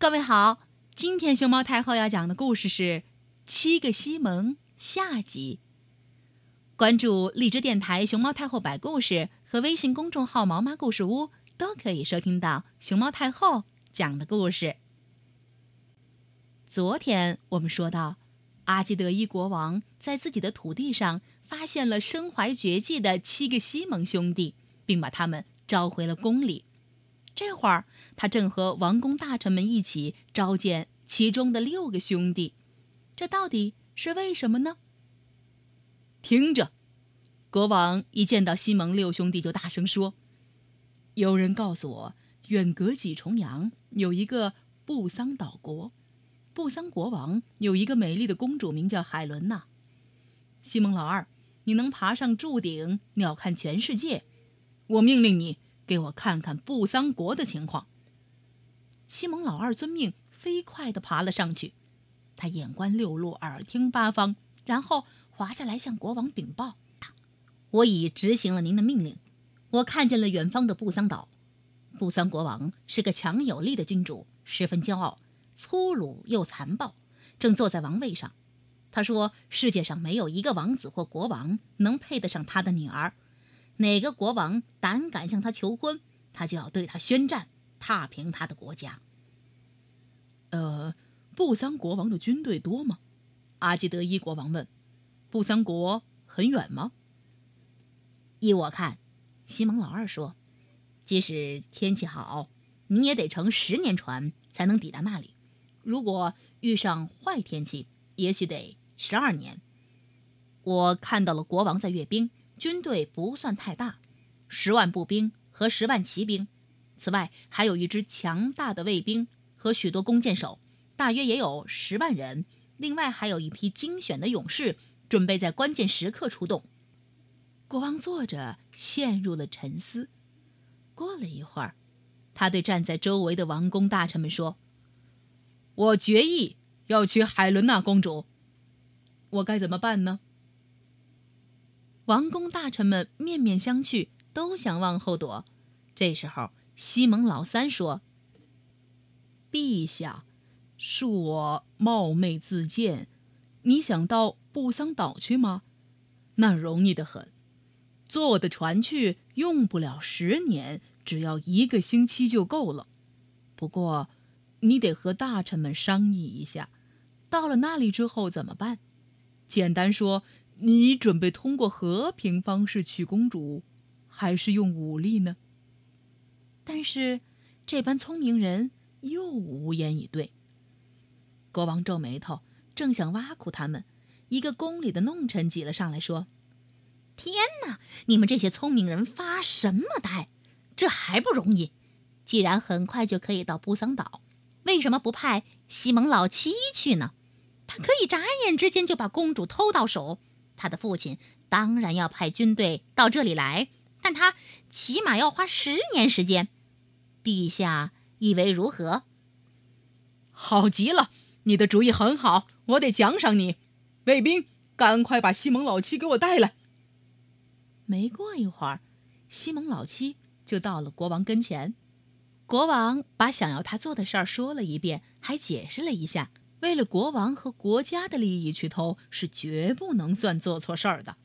各位好，今天熊猫太后要讲的故事是《七个西蒙》下集。关注荔枝电台熊猫太后摆故事和微信公众号“毛妈故事屋”，都可以收听到熊猫太后讲的故事。昨天我们说到，阿基德伊国王在自己的土地上发现了身怀绝技的七个西蒙兄弟，并把他们召回了宫里。这会儿，他正和王公大臣们一起召见其中的六个兄弟，这到底是为什么呢？听着，国王一见到西蒙六兄弟就大声说：“有人告诉我，远隔几重洋有一个布桑岛国，布桑国王有一个美丽的公主，名叫海伦娜。西蒙老二，你能爬上柱顶鸟瞰全世界？我命令你。”给我看看布桑国的情况。西蒙老二遵命，飞快地爬了上去。他眼观六路，耳听八方，然后滑下来向国王禀报：“我已执行了您的命令。我看见了远方的布桑岛。布桑国王是个强有力的君主，十分骄傲，粗鲁又残暴，正坐在王位上。他说：世界上没有一个王子或国王能配得上他的女儿。”哪个国王胆敢向他求婚，他就要对他宣战，踏平他的国家。呃，布桑国王的军队多吗？阿基德伊国王问。布桑国很远吗？依我看，西蒙老二说，即使天气好，你也得乘十年船才能抵达那里。如果遇上坏天气，也许得十二年。我看到了国王在阅兵。军队不算太大，十万步兵和十万骑兵，此外还有一支强大的卫兵和许多弓箭手，大约也有十万人。另外还有一批精选的勇士，准备在关键时刻出动。国王坐着，陷入了沉思。过了一会儿，他对站在周围的王公大臣们说：“我决意要娶海伦娜公主，我该怎么办呢？”王公大臣们面面相觑，都想往后躲。这时候，西蒙老三说：“陛下，恕我冒昧自荐，你想到布桑岛去吗？那容易得很，坐我的船去，用不了十年，只要一个星期就够了。不过，你得和大臣们商议一下，到了那里之后怎么办？简单说。”你准备通过和平方式娶公主，还是用武力呢？但是，这般聪明人又无言以对。国王皱眉头，正想挖苦他们，一个宫里的弄臣挤了上来，说：“天哪！你们这些聪明人发什么呆？这还不容易？既然很快就可以到布桑岛，为什么不派西蒙老七去呢？他可以眨眼之间就把公主偷到手。”他的父亲当然要派军队到这里来，但他起码要花十年时间。陛下以为如何？好极了，你的主意很好，我得奖赏你。卫兵，赶快把西蒙老七给我带来。没过一会儿，西蒙老七就到了国王跟前。国王把想要他做的事儿说了一遍，还解释了一下。为了国王和国家的利益去偷，是绝不能算做错事儿的。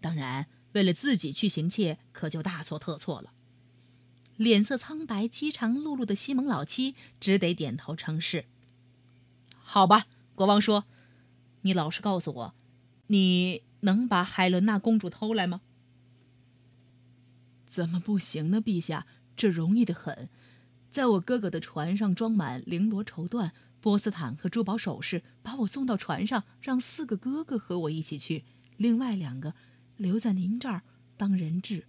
当然，为了自己去行窃，可就大错特错了。脸色苍白、饥肠辘辘的西蒙老七只得点头称是。好吧，国王说：“你老实告诉我，你能把海伦娜公主偷来吗？”怎么不行呢，陛下？这容易得很，在我哥哥的船上装满绫罗绸缎。波斯坦和珠宝首饰，把我送到船上，让四个哥哥和我一起去，另外两个留在您这儿当人质。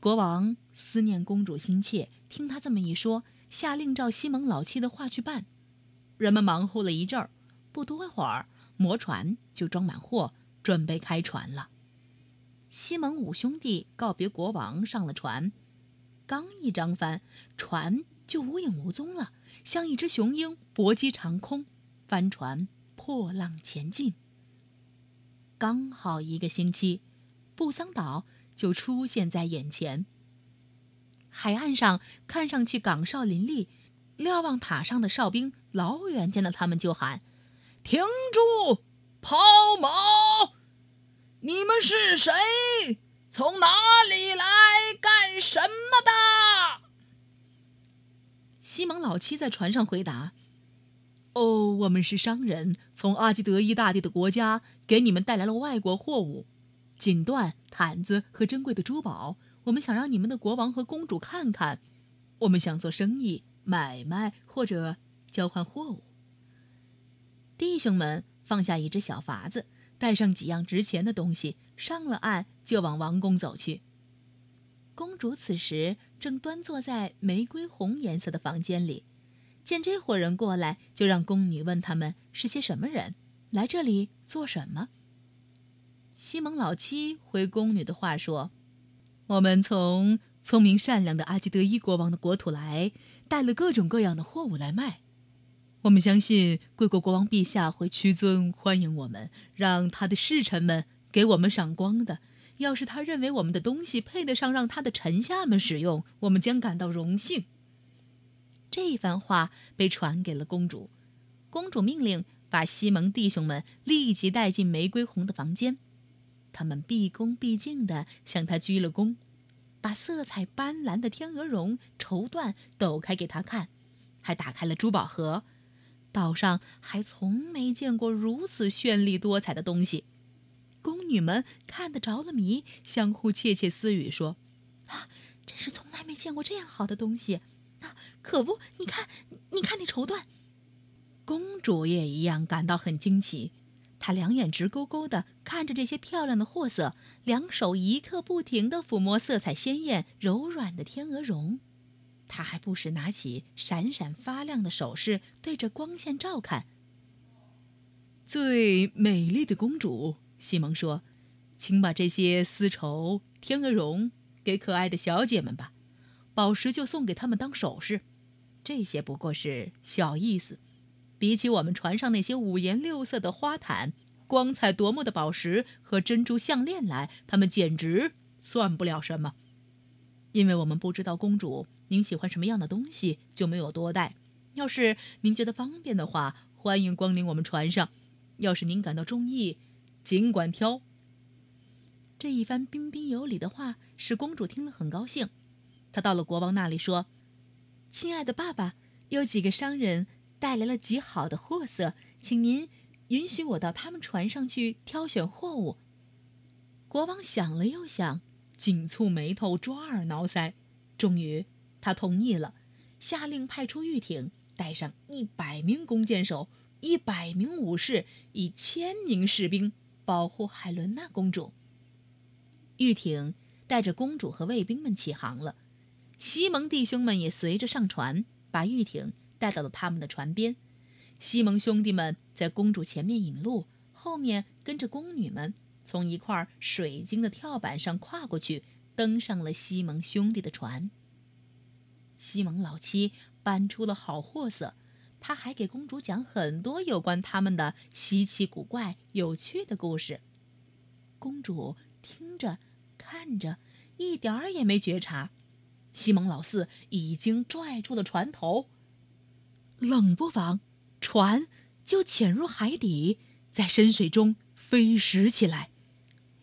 国王思念公主心切，听他这么一说，下令照西蒙老七的话去办。人们忙活了一阵儿，不多会儿，魔船就装满货，准备开船了。西蒙五兄弟告别国王，上了船，刚一张帆，船就无影无踪了。像一只雄鹰搏击长空，帆船破浪前进。刚好一个星期，布桑岛就出现在眼前。海岸上看上去岗哨林立，瞭望塔上的哨兵老远见到他们就喊：“停住，抛锚！你们是谁？从哪里来？干什么的？”西蒙老七在船上回答：“哦，我们是商人，从阿基德伊大帝的国家给你们带来了外国货物，锦缎、毯子和珍贵的珠宝。我们想让你们的国王和公主看看。我们想做生意。”买卖或者交换货物。弟兄们放下一只小筏子，带上几样值钱的东西，上了岸就往王宫走去。公主此时正端坐在玫瑰红颜色的房间里，见这伙人过来，就让宫女问他们是些什么人，来这里做什么。西蒙老七回宫女的话说：“我们从……”聪明善良的阿基德伊国王的国土来，带了各种各样的货物来卖。我们相信贵国国王陛下会屈尊欢迎我们，让他的侍臣们给我们赏光的。要是他认为我们的东西配得上让他的臣下们使用，我们将感到荣幸。这番话被传给了公主，公主命令把西蒙弟兄们立即带进玫瑰红的房间，他们毕恭毕敬地向他鞠了躬。把色彩斑斓的天鹅绒绸缎抖开给他看，还打开了珠宝盒。岛上还从没见过如此绚丽多彩的东西。女们看得着了迷，相互窃窃私语说：“啊，真是从来没见过这样好的东西！啊，可不，你看，你看那绸缎。”公主也一样感到很惊奇。她两眼直勾勾地看着这些漂亮的货色，两手一刻不停地抚摸色彩鲜艳、柔软的天鹅绒。她还不时拿起闪闪发亮的首饰，对着光线照看。最美丽的公主，西蒙说：“请把这些丝绸、天鹅绒给可爱的小姐们吧，宝石就送给他们当首饰。这些不过是小意思。”比起我们船上那些五颜六色的花毯、光彩夺目的宝石和珍珠项链来，它们简直算不了什么。因为我们不知道公主您喜欢什么样的东西，就没有多带。要是您觉得方便的话，欢迎光临我们船上；要是您感到中意，尽管挑。这一番彬彬有礼的话使公主听了很高兴。她到了国王那里说：“亲爱的爸爸，有几个商人。”带来了极好的货色，请您允许我到他们船上去挑选货物。国王想了又想，紧蹙眉头，抓耳挠腮，终于他同意了，下令派出御艇，带上一百名弓箭手、一百名武士、一千名士兵，保护海伦娜公主。玉艇带着公主和卫兵们起航了，西蒙弟兄们也随着上船，把玉艇。带到了他们的船边，西蒙兄弟们在公主前面引路，后面跟着宫女们，从一块水晶的跳板上跨过去，登上了西蒙兄弟的船。西蒙老七搬出了好货色，他还给公主讲很多有关他们的稀奇古怪、有趣的故事。公主听着，看着，一点儿也没觉察，西蒙老四已经拽住了船头。冷不防，船就潜入海底，在深水中飞驶起来。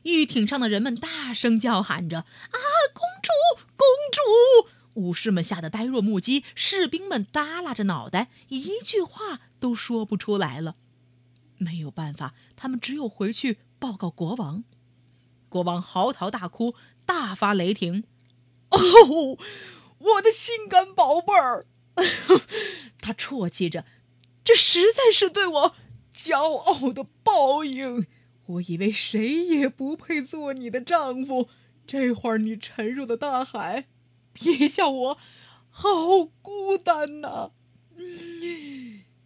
御艇上的人们大声叫喊着：“啊，公主，公主！”武士们吓得呆若木鸡，士兵们耷拉着脑袋，一句话都说不出来了。没有办法，他们只有回去报告国王。国王嚎啕大哭，大发雷霆：“哦，我的心肝宝贝儿！” 他啜泣着：“这实在是对我骄傲的报应。我以为谁也不配做你的丈夫。这会儿你沉入了大海，别笑我好孤单呐！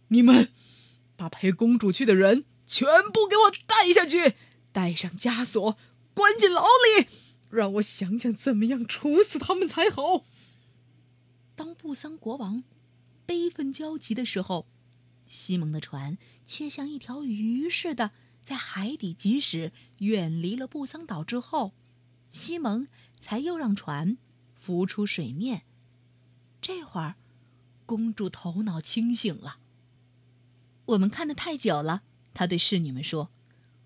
你们把陪公主去的人全部给我带下去，带上枷锁，关进牢里，让我想想怎么样处死他们才好。”当布桑国王。悲愤交集的时候，西蒙的船却像一条鱼似的在海底疾驶，远离了布桑岛之后，西蒙才又让船浮出水面。这会儿，公主头脑清醒了。我们看得太久了，她对侍女们说：“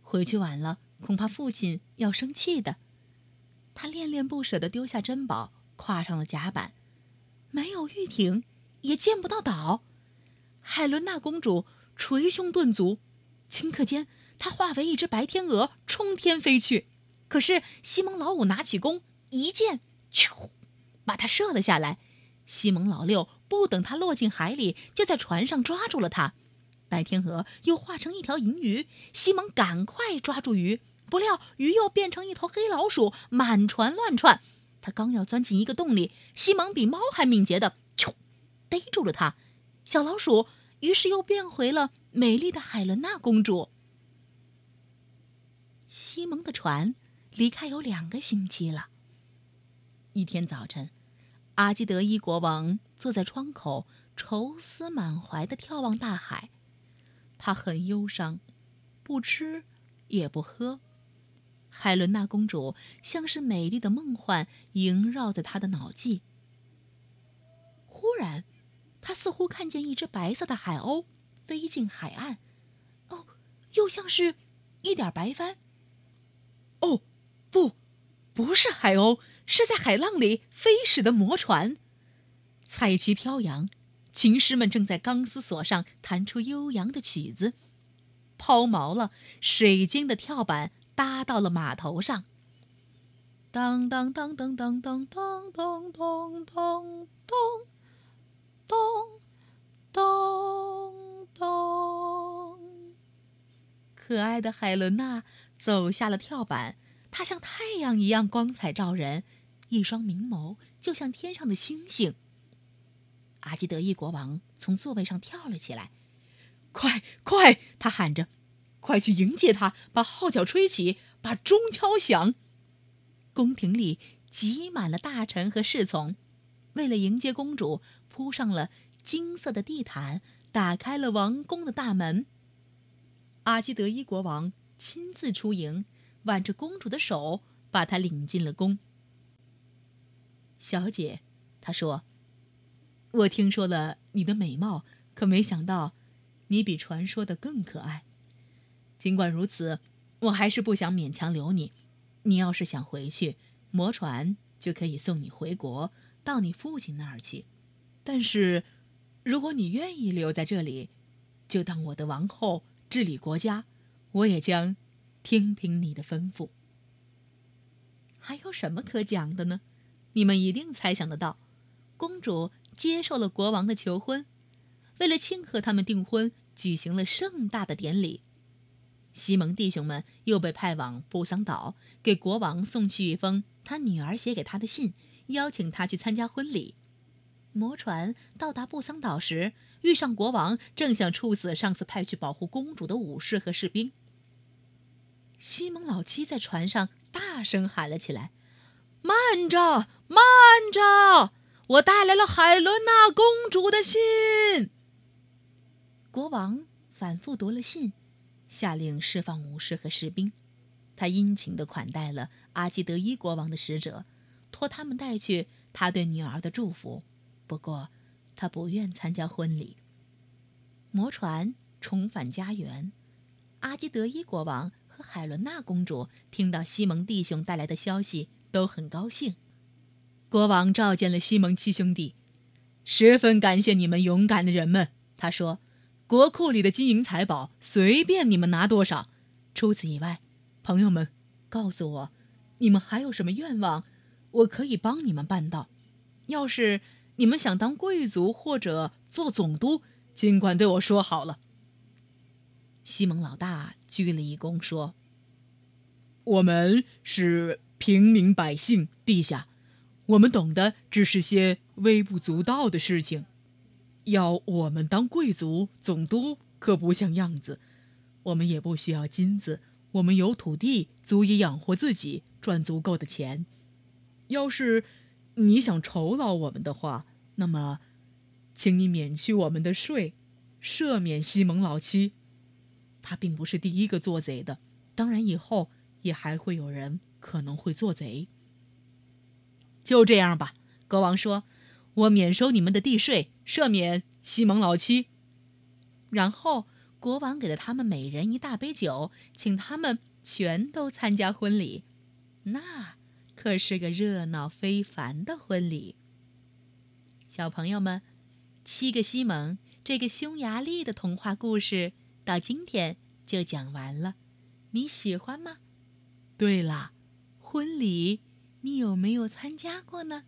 回去晚了，恐怕父亲要生气的。”她恋恋不舍地丢下珍宝，跨上了甲板。没有玉艇，也见不到岛。海伦娜公主捶胸顿足，顷刻间，她化为一只白天鹅，冲天飞去。可是西蒙老五拿起弓，一箭，咻，把它射了下来。西蒙老六不等它落进海里，就在船上抓住了它。白天鹅又化成一条银鱼，西蒙赶快抓住鱼，不料鱼又变成一头黑老鼠，满船乱窜。他刚要钻进一个洞里，西蒙比猫还敏捷的，咻，逮住了它。小老鼠于是又变回了美丽的海伦娜公主。西蒙的船离开有两个星期了。一天早晨，阿基德伊国王坐在窗口，愁思满怀的眺望大海。他很忧伤，不吃也不喝。海伦娜公主像是美丽的梦幻萦绕在他的脑际。忽然，他似乎看见一只白色的海鸥飞进海岸，哦，又像是一点白帆。哦，不，不是海鸥，是在海浪里飞驶的魔船。彩旗飘扬，琴师们正在钢丝索上弹出悠扬的曲子。抛锚了，水晶的跳板。搭到了码头上。当当当当当当当当当当当当当。可爱的海伦娜走下了跳板，她像太阳一样光彩照人，一双明眸就像天上的星星。阿基德伊国王从座位上跳了起来，快快！他喊着。快去迎接他！把号角吹起，把钟敲响。宫廷里挤满了大臣和侍从，为了迎接公主，铺上了金色的地毯，打开了王宫的大门。阿基德伊国王亲自出迎，挽着公主的手，把她领进了宫。小姐，他说：“我听说了你的美貌，可没想到，你比传说的更可爱。”尽管如此，我还是不想勉强留你。你要是想回去，魔船就可以送你回国，到你父亲那儿去。但是，如果你愿意留在这里，就当我的王后治理国家，我也将听凭你的吩咐。还有什么可讲的呢？你们一定猜想得到，公主接受了国王的求婚，为了庆贺他们订婚，举行了盛大的典礼。西蒙弟兄们又被派往布桑岛，给国王送去一封他女儿写给他的信，邀请他去参加婚礼。魔船到达布桑岛时，遇上国王正想处死上次派去保护公主的武士和士兵。西蒙老七在船上大声喊了起来：“慢着，慢着！我带来了海伦娜公主的信。”国王反复读了信。下令释放武士和士兵，他殷勤地款待了阿基德伊国王的使者，托他们带去他对女儿的祝福。不过，他不愿参加婚礼。魔船重返家园，阿基德伊国王和海伦娜公主听到西蒙弟兄带来的消息，都很高兴。国王召见了西蒙七兄弟，十分感谢你们勇敢的人们，他说。国库里的金银财宝，随便你们拿多少。除此以外，朋友们，告诉我，你们还有什么愿望，我可以帮你们办到。要是你们想当贵族或者做总督，尽管对我说好了。西蒙老大鞠了一躬，说：“我们是平民百姓，陛下，我们懂得只是些微不足道的事情。”要我们当贵族、总督可不像样子，我们也不需要金子，我们有土地足以养活自己，赚足够的钱。要是你想酬劳我们的话，那么，请你免去我们的税，赦免西蒙老七。他并不是第一个做贼的，当然以后也还会有人可能会做贼。就这样吧，国王说。我免收你们的地税，赦免西蒙老七。然后国王给了他们每人一大杯酒，请他们全都参加婚礼。那可是个热闹非凡的婚礼。小朋友们，七个西蒙这个匈牙利的童话故事到今天就讲完了，你喜欢吗？对了，婚礼你有没有参加过呢？